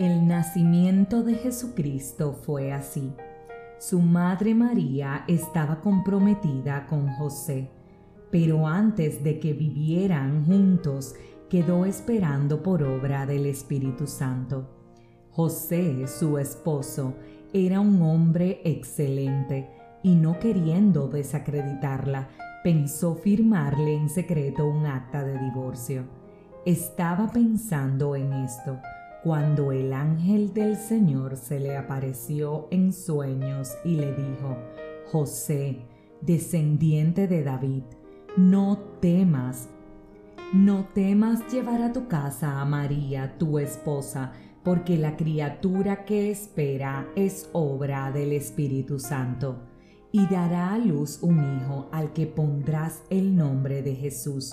El nacimiento de Jesucristo fue así. Su madre María estaba comprometida con José, pero antes de que vivieran juntos, quedó esperando por obra del Espíritu Santo. José, su esposo, era un hombre excelente y no queriendo desacreditarla, pensó firmarle en secreto un acta de divorcio. Estaba pensando en esto cuando el ángel del Señor se le apareció en sueños y le dijo, José, descendiente de David, no temas, no temas llevar a tu casa a María, tu esposa, porque la criatura que espera es obra del Espíritu Santo, y dará a luz un hijo al que pondrás el nombre de Jesús,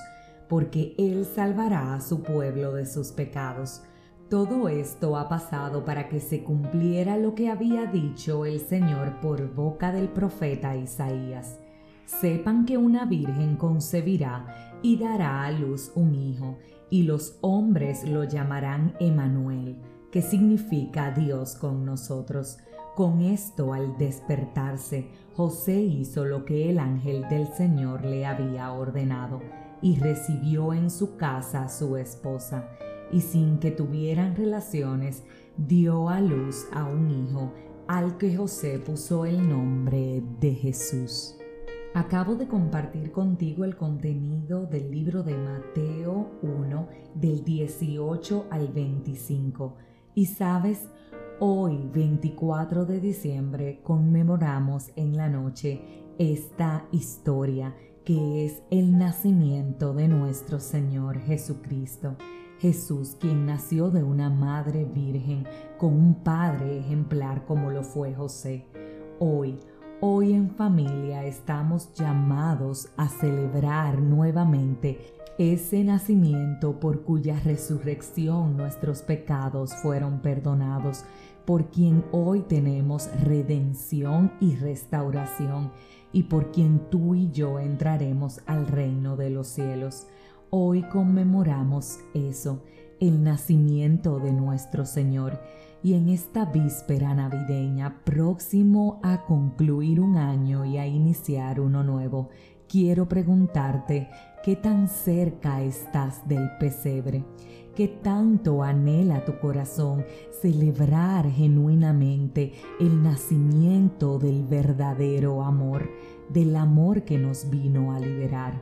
porque él salvará a su pueblo de sus pecados todo esto ha pasado para que se cumpliera lo que había dicho el Señor por boca del profeta Isaías. Sepan que una virgen concebirá y dará a luz un hijo, y los hombres lo llamarán Emanuel, que significa Dios con nosotros. Con esto, al despertarse, José hizo lo que el ángel del Señor le había ordenado, y recibió en su casa a su esposa y sin que tuvieran relaciones, dio a luz a un hijo al que José puso el nombre de Jesús. Acabo de compartir contigo el contenido del libro de Mateo 1 del 18 al 25. Y sabes, hoy 24 de diciembre conmemoramos en la noche esta historia que es el nacimiento de nuestro Señor Jesucristo. Jesús, quien nació de una madre virgen con un padre ejemplar como lo fue José. Hoy, hoy en familia estamos llamados a celebrar nuevamente ese nacimiento por cuya resurrección nuestros pecados fueron perdonados, por quien hoy tenemos redención y restauración, y por quien tú y yo entraremos al reino de los cielos. Hoy conmemoramos eso, el nacimiento de nuestro Señor. Y en esta víspera navideña, próximo a concluir un año y a iniciar uno nuevo, quiero preguntarte qué tan cerca estás del pesebre, qué tanto anhela tu corazón celebrar genuinamente el nacimiento del verdadero amor, del amor que nos vino a liberar.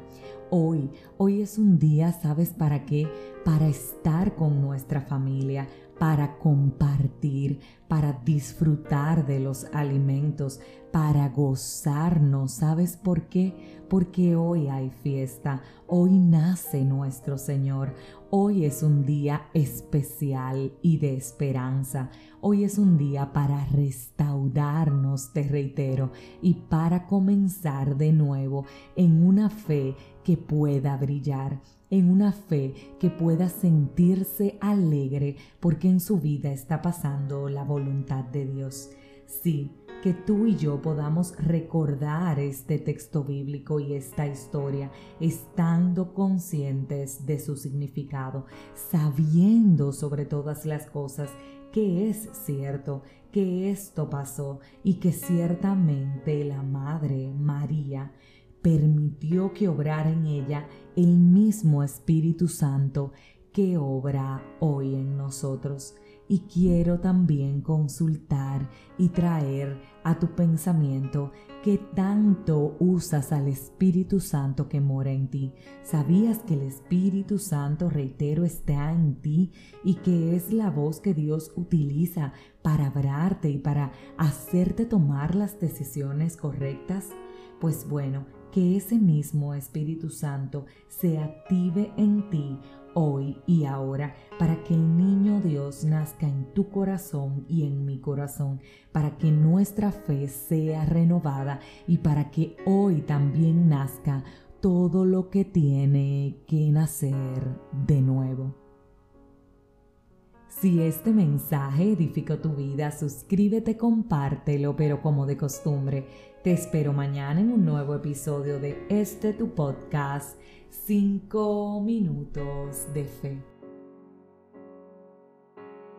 Hoy, hoy es un día, ¿sabes para qué? Para estar con nuestra familia, para compartir, para disfrutar de los alimentos, para gozarnos. ¿Sabes por qué? Porque hoy hay fiesta, hoy nace nuestro Señor, hoy es un día especial y de esperanza, hoy es un día para restaurarnos, te reitero, y para comenzar de nuevo en una fe que pueda brillar en una fe que pueda sentirse alegre porque en su vida está pasando la voluntad de Dios. Sí, que tú y yo podamos recordar este texto bíblico y esta historia estando conscientes de su significado, sabiendo sobre todas las cosas que es cierto, que esto pasó y que ciertamente la Madre María permitió que obrara en ella el mismo Espíritu Santo que obra hoy en nosotros. Y quiero también consultar y traer a tu pensamiento que tanto usas al Espíritu Santo que mora en ti. ¿Sabías que el Espíritu Santo, reitero, está en ti y que es la voz que Dios utiliza para hablarte y para hacerte tomar las decisiones correctas? Pues bueno, que ese mismo Espíritu Santo se active en ti hoy y ahora para que el niño Dios nazca en tu corazón y en mi corazón, para que nuestra fe sea renovada y para que hoy también nazca todo lo que tiene que nacer de nuevo. Si este mensaje edificó tu vida, suscríbete, compártelo, pero como de costumbre, te espero mañana en un nuevo episodio de este tu podcast, 5 minutos de fe.